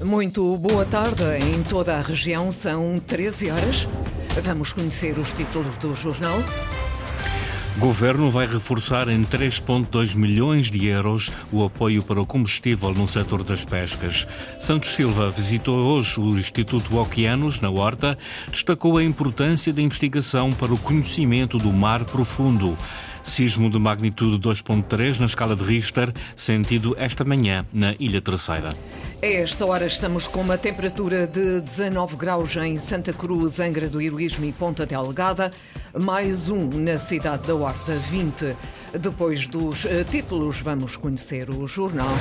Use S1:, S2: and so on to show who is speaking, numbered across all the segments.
S1: Muito boa tarde. Em toda a região são 13 horas. Vamos conhecer os títulos do jornal.
S2: Governo vai reforçar em 3,2 milhões de euros o apoio para o combustível no setor das pescas. Santos Silva visitou hoje o Instituto Oceanos, na Horta, destacou a importância da investigação para o conhecimento do mar profundo. Sismo de magnitude 2.3 na escala de Richter, sentido esta manhã na Ilha Terceira.
S1: A esta hora estamos com uma temperatura de 19 graus em Santa Cruz, Angra do Heroísmo e Ponta Delgada, mais um na cidade da Horta, 20. Depois dos eh, títulos, vamos conhecer o jornal.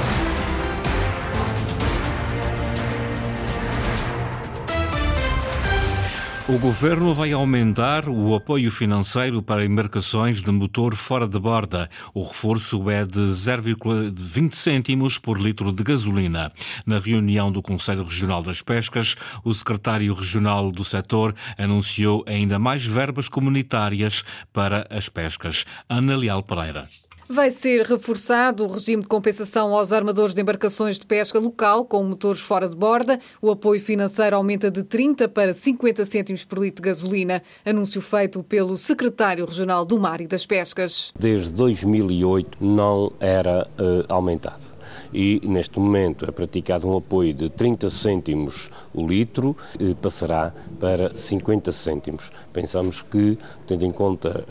S2: O governo vai aumentar o apoio financeiro para embarcações de motor fora de borda. O reforço é de 0,20 cêntimos por litro de gasolina. Na reunião do Conselho Regional das Pescas, o secretário regional do setor anunciou ainda mais verbas comunitárias para as pescas. Ana Leal Pereira.
S3: Vai ser reforçado o regime de compensação aos armadores de embarcações de pesca local com motores fora de borda. O apoio financeiro aumenta de 30 para 50 cêntimos por litro de gasolina. Anúncio feito pelo secretário regional do Mar e das Pescas.
S4: Desde 2008 não era uh, aumentado e neste momento é praticado um apoio de 30 cêntimos o litro, eh, passará para 50 cêntimos. Pensamos que, tendo em conta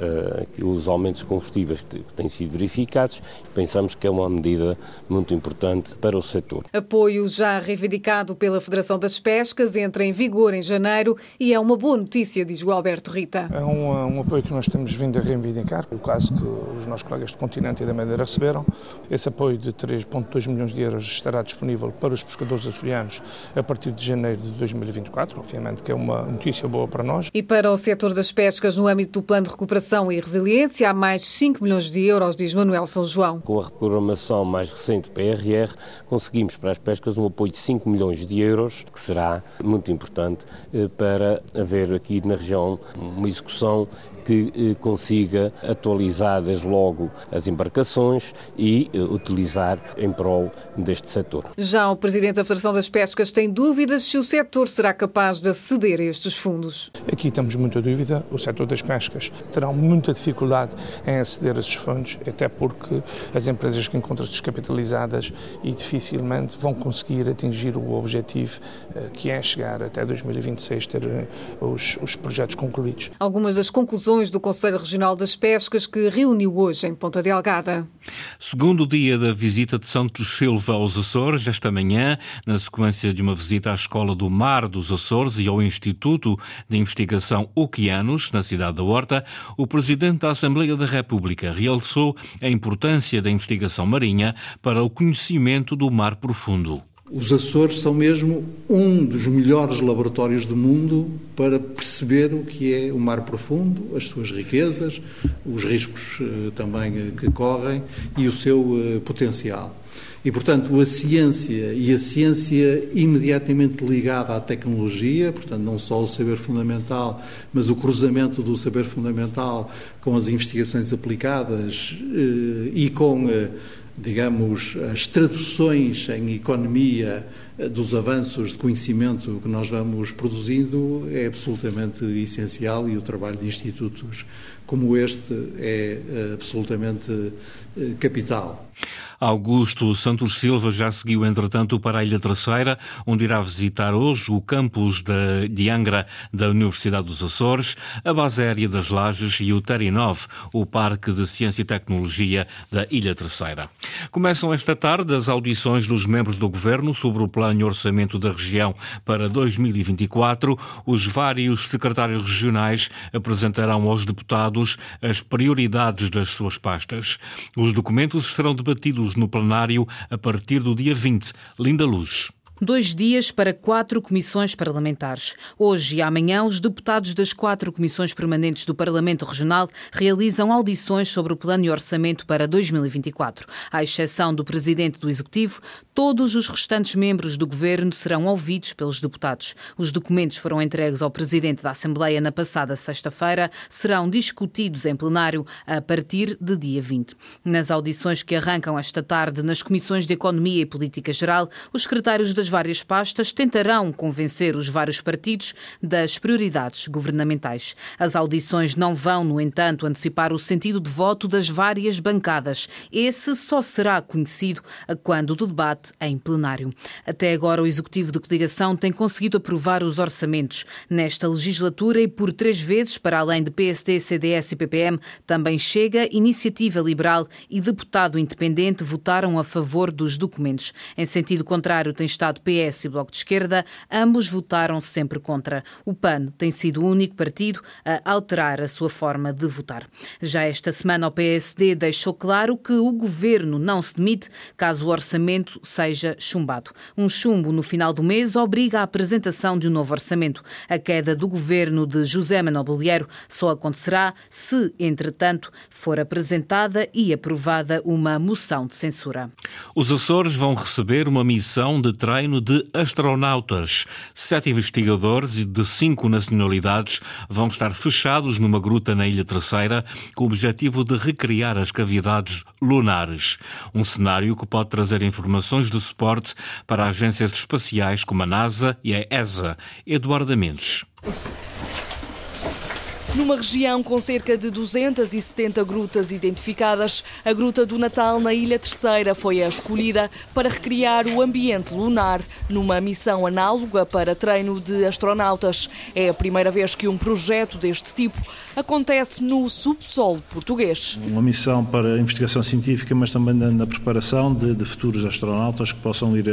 S4: uh, os aumentos de combustíveis que, que têm sido verificados, pensamos que é uma medida muito importante para o setor.
S3: Apoio já reivindicado pela Federação das Pescas, entra em vigor em janeiro e é uma boa notícia, diz o Alberto Rita.
S5: É um, um apoio que nós temos vindo a reivindicar, o caso que os nossos colegas do continente e da Madeira receberam, esse apoio de 3,2 milhões de euros estará disponível para os pescadores açorianos a partir de janeiro de 2024, obviamente que é uma notícia boa para nós.
S3: E para o setor das pescas, no âmbito do Plano de Recuperação e Resiliência, há mais 5 milhões de euros, diz Manuel São João.
S4: Com a reprogramação mais recente do PRR, conseguimos para as pescas um apoio de 5 milhões de euros, que será muito importante eh, para haver aqui na região uma execução que eh, consiga atualizar desde logo as embarcações e eh, utilizar em prol deste setor.
S3: Já o Presidente da Federação das Pescas tem dúvidas se o setor será capaz de aceder a estes fundos.
S5: Aqui temos muita dúvida. O setor das pescas terá muita dificuldade em aceder a esses fundos, até porque as empresas que encontram-se descapitalizadas e dificilmente vão conseguir atingir o objetivo eh, que é chegar até 2026 ter os, os projetos concluídos.
S3: Algumas das conclusões do Conselho Regional das Pescas que reuniu hoje em Ponta Delgada.
S2: Segundo dia da visita de Santos Silva aos Açores, esta manhã, na sequência de uma visita à Escola do Mar dos Açores e ao Instituto de Investigação Oceanos, na cidade da Horta, o Presidente da Assembleia da República realçou a importância da investigação marinha para o conhecimento do mar profundo.
S6: Os Açores são mesmo um dos melhores laboratórios do mundo para perceber o que é o mar profundo, as suas riquezas, os riscos eh, também eh, que correm e o seu eh, potencial. E, portanto, a ciência e a ciência imediatamente ligada à tecnologia, portanto, não só o saber fundamental, mas o cruzamento do saber fundamental com as investigações aplicadas e com digamos, as traduções em economia eh, dos avanços de conhecimento que nós vamos produzindo é absolutamente essencial e o trabalho de institutos como este é eh, absolutamente eh, capital.
S2: Augusto Santos Silva já seguiu, entretanto, para a Ilha Terceira, onde irá visitar hoje o campus de Angra da Universidade dos Açores, a base aérea das Lajes e o Terinov, o Parque de Ciência e Tecnologia da Ilha Terceira. Começam esta tarde as audições dos membros do Governo sobre o plano e orçamento da região para 2024. Os vários secretários regionais apresentarão aos deputados as prioridades das suas pastas. Os documentos serão debatidos no plenário a partir do dia 20. Linda Luz.
S7: Dois dias para quatro comissões parlamentares. Hoje e amanhã, os deputados das quatro comissões permanentes do Parlamento Regional realizam audições sobre o plano e orçamento para 2024. À exceção do presidente do Executivo, todos os restantes membros do governo serão ouvidos pelos deputados. Os documentos foram entregues ao presidente da Assembleia na passada sexta-feira, serão discutidos em plenário a partir de dia 20. Nas audições que arrancam esta tarde nas comissões de Economia e Política Geral, os secretários das várias pastas tentarão convencer os vários partidos das prioridades governamentais. As audições não vão, no entanto, antecipar o sentido de voto das várias bancadas. Esse só será conhecido quando do debate em plenário. Até agora, o Executivo de Coligação tem conseguido aprovar os orçamentos nesta legislatura e por três vezes, para além de PSD, CDS e PPM, também chega Iniciativa Liberal e deputado independente votaram a favor dos documentos. Em sentido contrário, tem estado PS e Bloco de Esquerda, ambos votaram sempre contra. O PAN tem sido o único partido a alterar a sua forma de votar. Já esta semana, o PSD deixou claro que o governo não se demite caso o orçamento seja chumbado. Um chumbo no final do mês obriga à apresentação de um novo orçamento. A queda do governo de José Manuel Bolheiro só acontecerá se, entretanto, for apresentada e aprovada uma moção de censura.
S2: Os Açores vão receber uma missão de treino de astronautas. Sete investigadores de cinco nacionalidades vão estar fechados numa gruta na Ilha Terceira com o objetivo de recriar as cavidades lunares. Um cenário que pode trazer informações de suporte para agências espaciais como a NASA e a ESA. Eduardo Mendes.
S8: Numa região com cerca de 270 grutas identificadas, a Gruta do Natal na Ilha Terceira foi a escolhida para recriar o ambiente lunar numa missão análoga para treino de astronautas. É a primeira vez que um projeto deste tipo acontece no subsolo português.
S9: Uma missão para investigação científica, mas também na, preparação de, de, futuros astronautas que possam ir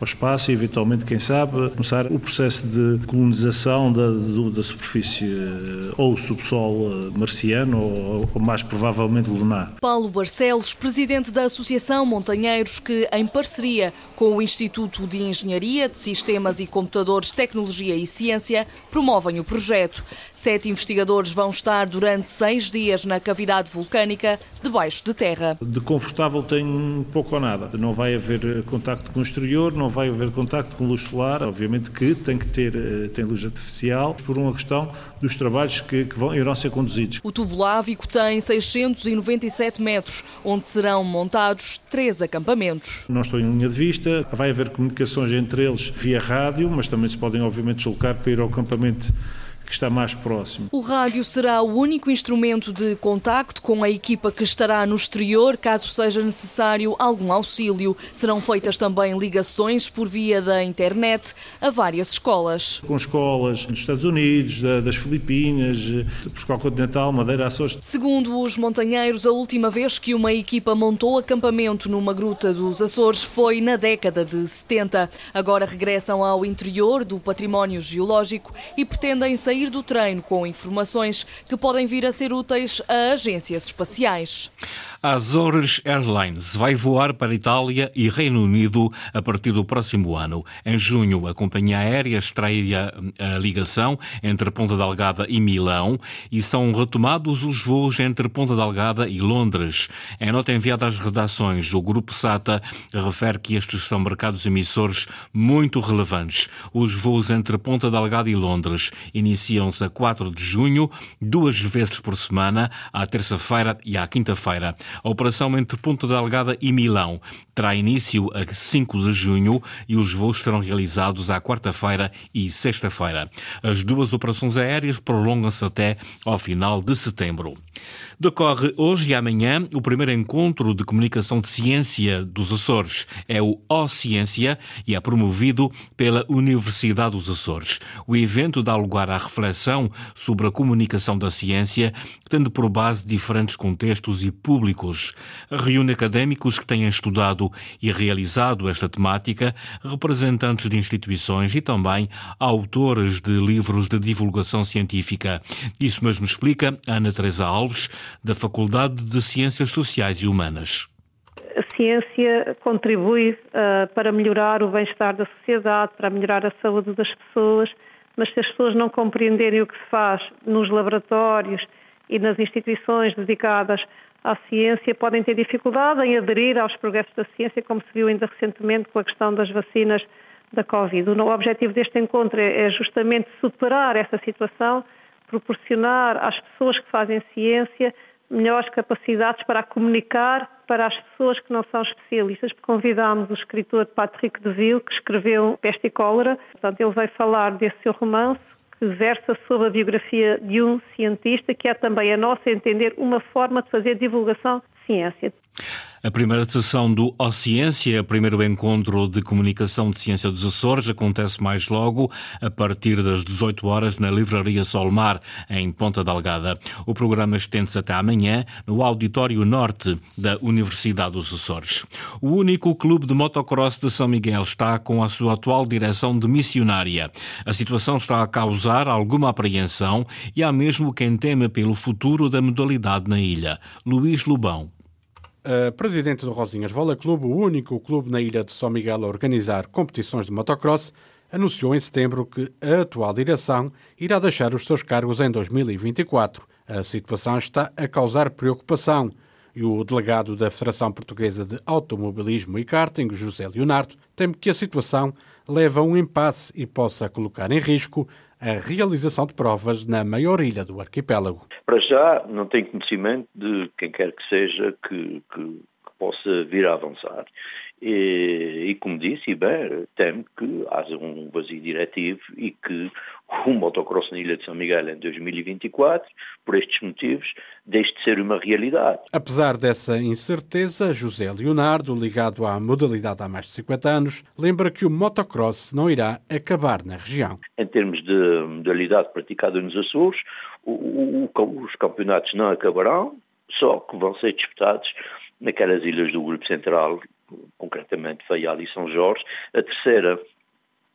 S9: ao espaço e, eventualmente, quem sabe, começar o processo de colonização da, da superfície eh, ou subsolo eh, marciano ou, ou, mais provavelmente lunar.
S8: Paulo Barcelos, presidente da Associação Montanheiros, que em parceria com o Instituto de Engenharia de Sistemas e Computadores, Tecnologia e Ciência promovem o projeto. Sete investigadores vão estar durante seis dias na cavidade vulcânica debaixo de terra.
S9: De confortável tem pouco ou nada. Não vai haver contacto com o exterior, não vai haver contacto com luz solar. Obviamente que tem que ter eh, tem luz artificial por uma questão dos trabalhos que, que vão, irão ser conduzidos.
S8: O tubo lávico tem 697 metros, onde serão montados três acampamentos.
S9: Não estou em linha de vista, vai haver comunicações entre eles via rádio, mas também se podem obviamente deslocar para ir ao acampamento que está mais próximo.
S8: O rádio será o único instrumento de contacto com a equipa que estará no exterior, caso seja necessário algum auxílio. Serão feitas também ligações por via da internet a várias escolas.
S9: Com escolas dos Estados Unidos, das Filipinas, de Portugal Continental, Madeira, Açores.
S8: Segundo os montanheiros, a última vez que uma equipa montou acampamento numa gruta dos Açores foi na década de 70. Agora regressam ao interior do património geológico e pretendem sair sair do treino com informações que podem vir a ser úteis a agências espaciais.
S2: Azores Airlines vai voar para Itália e Reino Unido a partir do próximo ano. Em junho, a companhia aérea estreia a ligação entre Ponta Delgada e Milão e são retomados os voos entre Ponta Delgada e Londres. Em nota enviada às redações, o Grupo SATA refere que estes são mercados emissores muito relevantes. Os voos entre Ponta Delgada e Londres iniciam-se a 4 de junho, duas vezes por semana, à terça-feira e à quinta-feira. A operação entre Ponta Delgada e Milão terá início a 5 de junho e os voos serão realizados à quarta-feira e sexta-feira. As duas operações aéreas prolongam-se até ao final de setembro. Decorre hoje e amanhã o primeiro encontro de comunicação de ciência dos Açores. É o O-Ciência e é promovido pela Universidade dos Açores. O evento dá lugar à reflexão sobre a comunicação da ciência, tendo por base diferentes contextos e públicos. Reúne académicos que tenham estudado e realizado esta temática, representantes de instituições e também autores de livros de divulgação científica. Isso mesmo explica Ana Teresa Alves, da Faculdade de Ciências Sociais e Humanas.
S10: A ciência contribui uh, para melhorar o bem-estar da sociedade, para melhorar a saúde das pessoas, mas se as pessoas não compreenderem o que se faz nos laboratórios e nas instituições dedicadas à ciência, podem ter dificuldade em aderir aos progressos da ciência, como se viu ainda recentemente com a questão das vacinas da Covid. O objetivo deste encontro é, é justamente superar essa situação proporcionar às pessoas que fazem ciência melhores capacidades para comunicar para as pessoas que não são especialistas. Convidámos o escritor Patrick Deville, que escreveu Peste e Cólera. Portanto, ele vai falar desse seu romance, que versa sobre a biografia de um cientista, que é também a nossa entender uma forma de fazer divulgação de ciência.
S2: A primeira sessão do O Ciência, primeiro encontro de comunicação de ciência dos Açores, acontece mais logo, a partir das 18 horas, na Livraria Solmar, em Ponta Delgada. O programa estende-se até amanhã, no Auditório Norte da Universidade dos Açores. O único clube de motocross de São Miguel está com a sua atual direção de missionária. A situação está a causar alguma apreensão e há mesmo quem teme pelo futuro da modalidade na ilha. Luís Lubão
S11: a presidente do Rosinhas Vola Clube, o único clube na ilha de São Miguel a organizar competições de motocross, anunciou em setembro que a atual direção irá deixar os seus cargos em 2024. A situação está a causar preocupação e o delegado da Federação Portuguesa de Automobilismo e Karting, José Leonardo, teme que a situação leve a um impasse e possa colocar em risco a realização de provas na maior ilha do arquipélago.
S12: Para já, não tenho conhecimento de quem quer que seja que, que, possa vir a avançar. E, e, como disse, bem, temo que haja um vazio diretivo e que o motocross na Ilha de São Miguel em 2024, por estes motivos, deixe de ser uma realidade.
S11: Apesar dessa incerteza, José Leonardo, ligado à modalidade há mais de 50 anos, lembra que o motocross não irá acabar na região.
S12: Em termos de modalidade praticada nos Açores, o, o, os campeonatos não acabarão, só que vão ser disputados naquelas ilhas do Grupo Central concretamente Faial e São Jorge. A terceira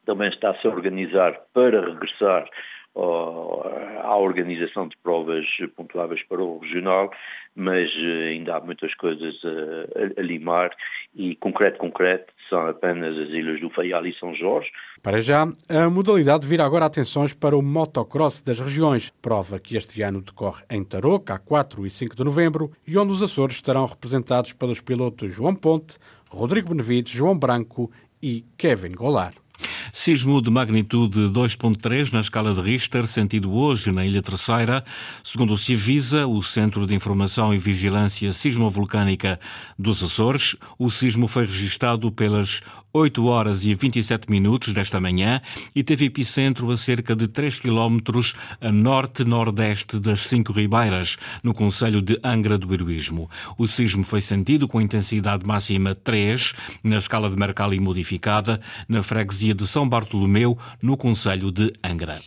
S12: também está-se a organizar para regressar à organização de provas pontuáveis para o regional, mas eh, ainda há muitas coisas a, a, limar e concreto, concreto, são apenas as ilhas do Faial e São Jorge.
S11: Para já, a modalidade vira agora atenções para o motocross das regiões, prova que este ano decorre em Tarouca, a 4 e 5 de novembro, e onde os Açores estarão representados pelos pilotos João Ponte, Rodrigo Benevides, João Branco e Kevin Golar.
S2: Sismo de magnitude 2.3 na escala de Richter, sentido hoje na Ilha Terceira. Segundo o Civisa, o Centro de Informação e Vigilância Sismovolcânica dos Açores, o sismo foi registado pelas 8 horas e 27 minutos desta manhã e teve epicentro a cerca de 3 quilómetros a norte-nordeste das Cinco Ribeiras, no Conselho de Angra do Heroísmo. O sismo foi sentido com intensidade máxima 3, na escala de Mercalli modificada, na freguesia de São Bartolomeu, no Conselho de Angra.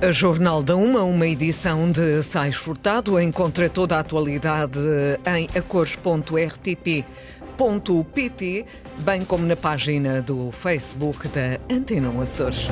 S1: A Jornal da Uma, uma edição de Sais Furtado, encontra toda a atualidade em acores.rtp.pt pt bem como na página do Facebook da Antena Açores.